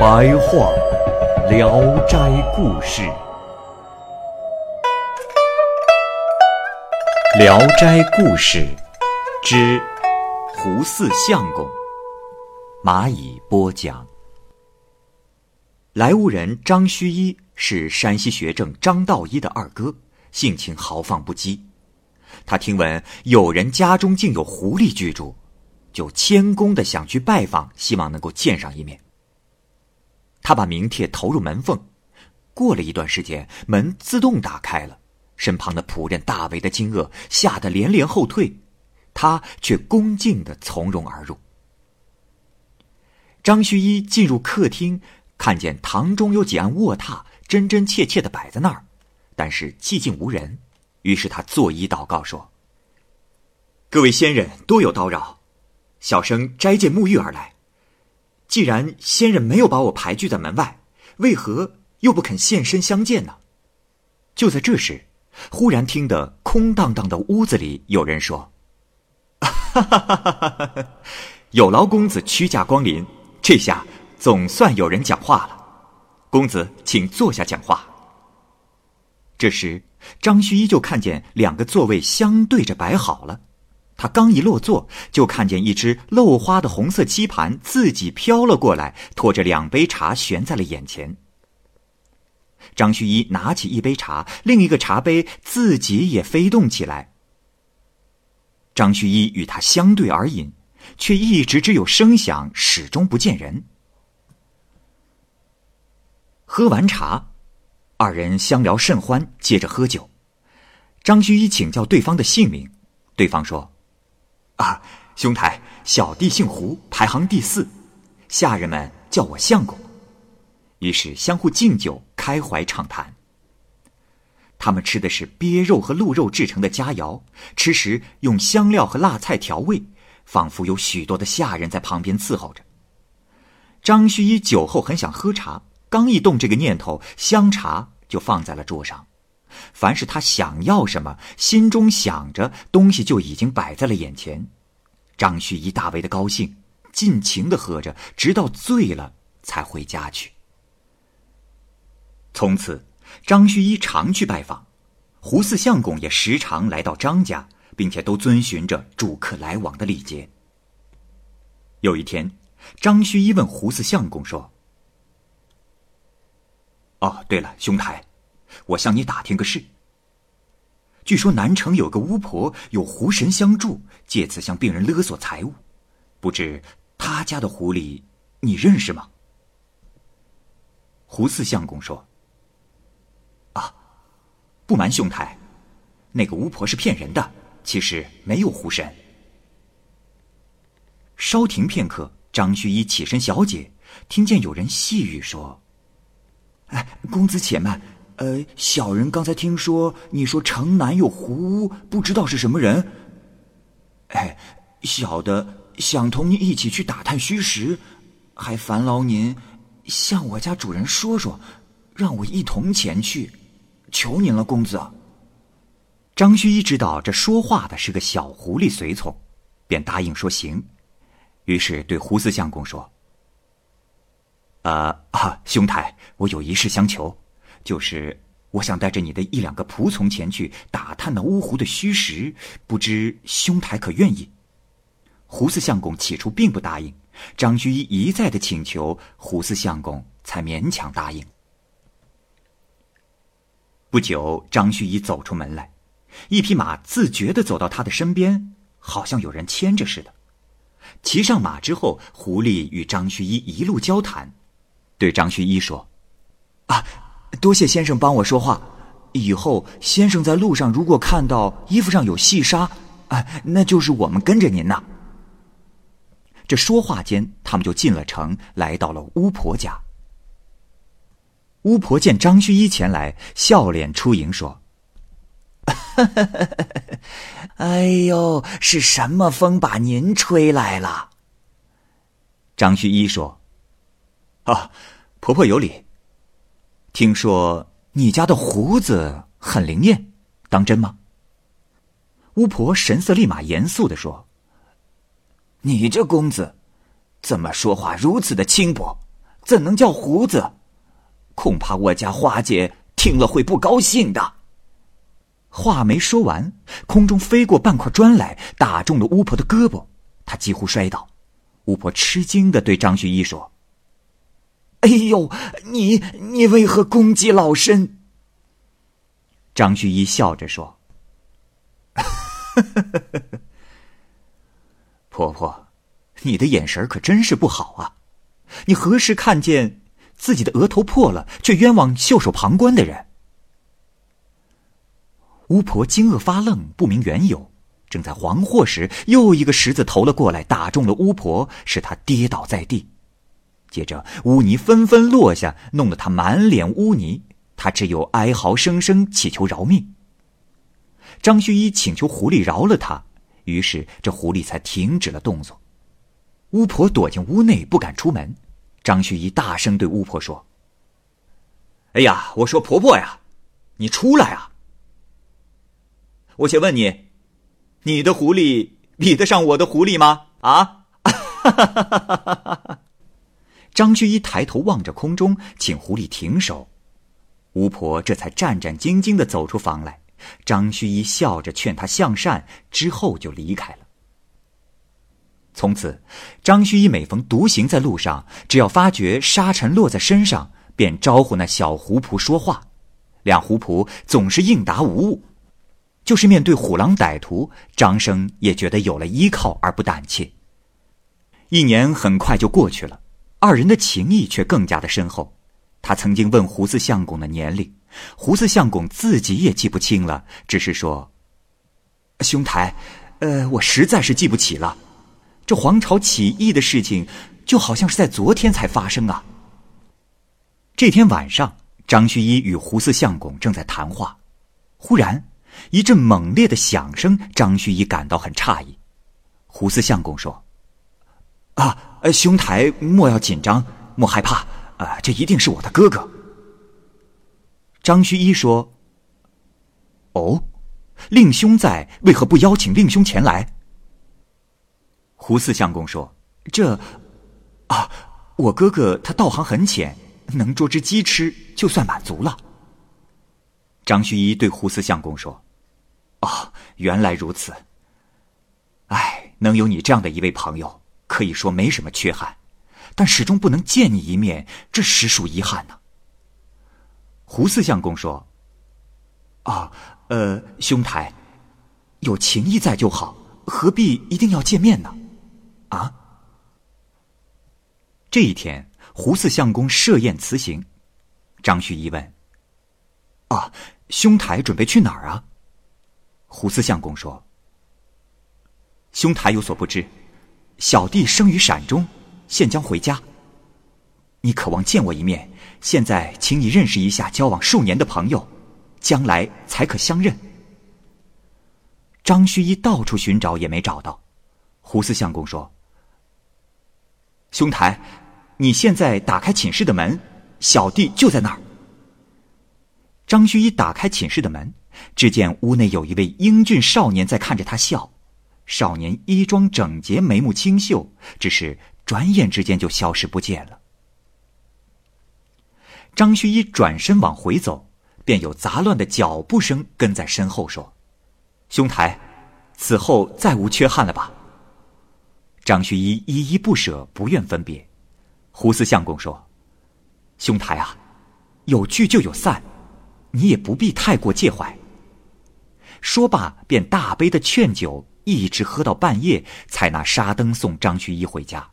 白话《聊斋故事》，《聊斋故事》之胡四相公，蚂蚁播讲。莱芜人张须一是山西学政张道一的二哥，性情豪放不羁。他听闻有人家中竟有狐狸居住，就谦恭的想去拜访，希望能够见上一面。他把名帖投入门缝，过了一段时间，门自动打开了，身旁的仆人大为的惊愕，吓得连连后退，他却恭敬的从容而入。张须一进入客厅。看见堂中有几案卧榻，真真切切的摆在那儿，但是寂静无人。于是他作揖祷告说：“各位仙人多有叨扰，小生斋戒沐浴而来。既然仙人没有把我排拒在门外，为何又不肯现身相见呢？”就在这时，忽然听得空荡荡的屋子里有人说：“哈哈哈哈哈！有劳公子屈驾光临，这下……”总算有人讲话了，公子请坐下讲话。这时，张须一就看见两个座位相对着摆好了，他刚一落座，就看见一只漏花的红色漆盘自己飘了过来，拖着两杯茶悬在了眼前。张须一拿起一杯茶，另一个茶杯自己也飞动起来。张须一与他相对而饮，却一直只有声响，始终不见人。喝完茶，二人相聊甚欢，接着喝酒。张须一请教对方的姓名，对方说：“啊，兄台，小弟姓胡，排行第四，下人们叫我相公。”于是相互敬酒，开怀畅谈。他们吃的是鳖肉和鹿肉制成的佳肴，吃时用香料和辣菜调味，仿佛有许多的下人在旁边伺候着。张须一酒后很想喝茶。刚一动这个念头，香茶就放在了桌上。凡是他想要什么，心中想着东西，就已经摆在了眼前。张旭一大为的高兴，尽情的喝着，直到醉了才回家去。从此，张旭一常去拜访，胡四相公也时常来到张家，并且都遵循着主客来往的礼节。有一天，张旭一问胡四相公说。哦，对了，兄台，我向你打听个事。据说南城有个巫婆有狐神相助，借此向病人勒索财物，不知他家的狐狸你认识吗？胡四相公说：“啊，不瞒兄台，那个巫婆是骗人的，其实没有狐神。”稍停片刻，张须一起身小解，听见有人细语说。哎，公子且慢。呃，小人刚才听说你说城南有狐巫，不知道是什么人。哎，小的想同您一起去打探虚实，还烦劳您向我家主人说说，让我一同前去，求您了，公子。张须一知道这说话的是个小狐狸随从，便答应说行。于是对胡四相公说。啊啊，兄台，我有一事相求，就是我想带着你的一两个仆从前去打探那乌狐的虚实，不知兄台可愿意？胡四相公起初并不答应，张居一一再的请求，胡四相公才勉强答应。不久，张虚一走出门来，一匹马自觉的走到他的身边，好像有人牵着似的。骑上马之后，狐狸与张虚一一路交谈。对张虚一说：“啊，多谢先生帮我说话。以后先生在路上如果看到衣服上有细纱，啊，那就是我们跟着您呐。”这说话间，他们就进了城，来到了巫婆家。巫婆见张须一前来，笑脸出迎说：“哈哈哈哎呦，是什么风把您吹来了？”张须一说：“啊，婆婆有理。听说你家的胡子很灵验，当真吗？”巫婆神色立马严肃的说：“你这公子，怎么说话如此的轻薄？怎能叫胡子？”恐怕我家花姐听了会不高兴的。话没说完，空中飞过半块砖来，打中了巫婆的胳膊，她几乎摔倒。巫婆吃惊的对张旭一说：“哎呦，你你为何攻击老身？”张旭一笑着说：“婆婆，你的眼神可真是不好啊！你何时看见？”自己的额头破了，却冤枉袖手旁观的人。巫婆惊愕发愣，不明缘由。正在惶惑时，又一个石子投了过来，打中了巫婆，使她跌倒在地。接着，污泥纷纷落下，弄得他满脸污泥。他只有哀嚎声声，祈求饶命。张须一请求狐狸饶了他，于是这狐狸才停止了动作。巫婆躲进屋内，不敢出门。张旭一大声对巫婆说：“哎呀，我说婆婆呀，你出来啊！我先问你，你的狐狸比得上我的狐狸吗？啊！” 张旭一抬头望着空中，请狐狸停手。巫婆这才战战兢兢的走出房来。张旭一笑着劝他向善，之后就离开了。从此，张须一每逢独行在路上，只要发觉沙尘落在身上，便招呼那小狐仆说话。两狐仆总是应答无误。就是面对虎狼歹徒，张生也觉得有了依靠而不胆怯。一年很快就过去了，二人的情谊却更加的深厚。他曾经问胡四相公的年龄，胡四相公自己也记不清了，只是说：“兄台，呃，我实在是记不起了。”这黄巢起义的事情，就好像是在昨天才发生啊。这天晚上，张须一与胡四相公正在谈话，忽然一阵猛烈的响声，张须一感到很诧异。胡四相公说：“啊，呃兄台莫要紧张，莫害怕，啊，这一定是我的哥哥。”张须一说：“哦，令兄在，为何不邀请令兄前来？”胡四相公说：“这，啊，我哥哥他道行很浅，能捉只鸡吃就算满足了。”张须一对胡四相公说：“哦，原来如此。哎，能有你这样的一位朋友，可以说没什么缺憾，但始终不能见你一面，这实属遗憾呢。”胡四相公说：“啊，呃，兄台，有情谊在就好，何必一定要见面呢？”啊！这一天，胡四相公设宴辞行。张旭一问：“啊，兄台准备去哪儿啊？”胡四相公说：“兄台有所不知，小弟生于陕中，现将回家。你渴望见我一面，现在请你认识一下交往数年的朋友，将来才可相认。”张虚一到处寻找也没找到。胡四相公说。兄台，你现在打开寝室的门，小弟就在那儿。张须一打开寝室的门，只见屋内有一位英俊少年在看着他笑。少年衣装整洁，眉目清秀，只是转眼之间就消失不见了。张须一转身往回走，便有杂乱的脚步声跟在身后说：“兄台，此后再无缺憾了吧？”张须一依依不舍，不愿分别。胡四相公说：“兄台啊，有聚就有散，你也不必太过介怀。”说罢，便大杯的劝酒，一直喝到半夜，才拿沙灯送张须一回家。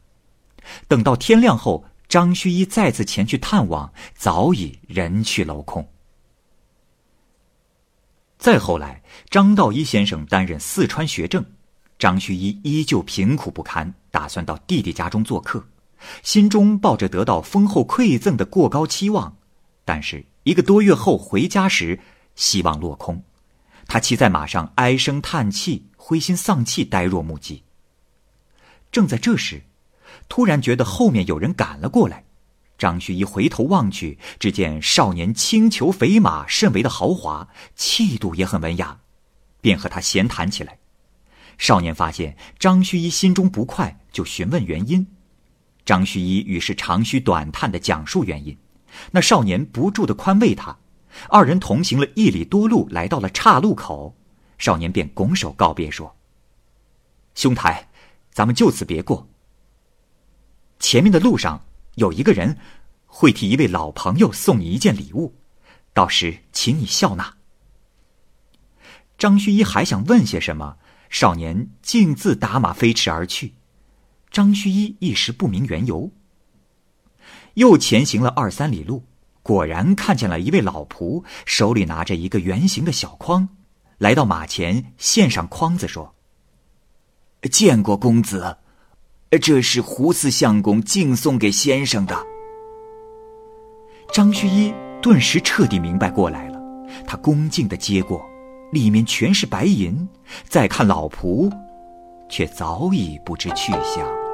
等到天亮后，张须一再次前去探望，早已人去楼空。再后来，张道一先生担任四川学政。张须一依旧贫苦不堪，打算到弟弟家中做客，心中抱着得到丰厚馈赠的过高期望。但是一个多月后回家时，希望落空。他骑在马上，唉声叹气，灰心丧气，呆若木鸡。正在这时，突然觉得后面有人赶了过来。张须一回头望去，只见少年轻裘肥马，甚为的豪华，气度也很文雅，便和他闲谈起来。少年发现张须一心中不快，就询问原因。张须一于是长吁短叹的讲述原因。那少年不住的宽慰他。二人同行了一里多路，来到了岔路口，少年便拱手告别说：“兄台，咱们就此别过。前面的路上有一个人，会替一位老朋友送你一件礼物，到时请你笑纳。”张须一还想问些什么，少年径自打马飞驰而去，张须一一时不明缘由。又前行了二三里路。果然看见了一位老仆，手里拿着一个圆形的小筐，来到马前，献上筐子，说：“见过公子，这是胡四相公敬送给先生的。”张须一顿时彻底明白过来了，他恭敬的接过，里面全是白银。再看老仆，却早已不知去向。